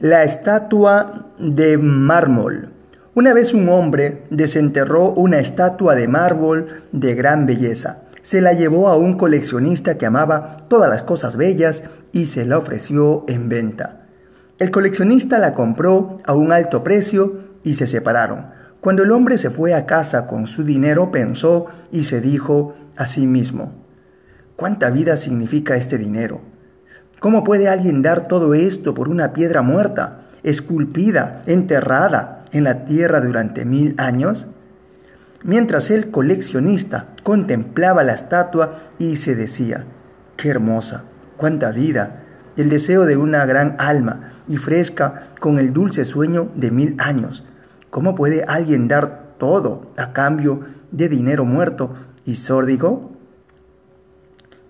La estatua de mármol. Una vez un hombre desenterró una estatua de mármol de gran belleza. Se la llevó a un coleccionista que amaba todas las cosas bellas y se la ofreció en venta. El coleccionista la compró a un alto precio y se separaron. Cuando el hombre se fue a casa con su dinero pensó y se dijo a sí mismo, ¿cuánta vida significa este dinero? ¿Cómo puede alguien dar todo esto por una piedra muerta, esculpida, enterrada en la tierra durante mil años? Mientras el coleccionista contemplaba la estatua y se decía, qué hermosa, cuánta vida, el deseo de una gran alma y fresca con el dulce sueño de mil años. ¿Cómo puede alguien dar todo a cambio de dinero muerto y sórdigo?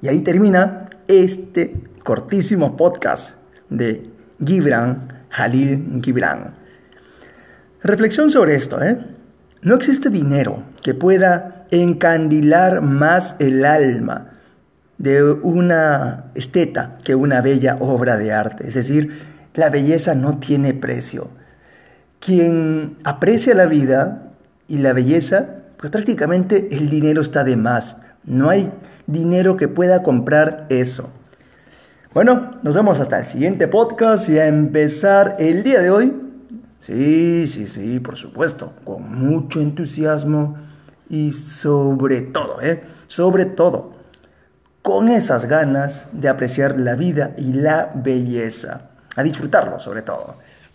Y ahí termina este cortísimo podcast de Gibran Halil Gibran. Reflexión sobre esto, ¿eh? No existe dinero que pueda encandilar más el alma de una esteta que una bella obra de arte. Es decir, la belleza no tiene precio. Quien aprecia la vida y la belleza, pues prácticamente el dinero está de más. No hay dinero que pueda comprar eso. Bueno, nos vemos hasta el siguiente podcast y a empezar el día de hoy. Sí, sí, sí, por supuesto, con mucho entusiasmo y sobre todo, ¿eh? Sobre todo, con esas ganas de apreciar la vida y la belleza, a disfrutarlo sobre todo.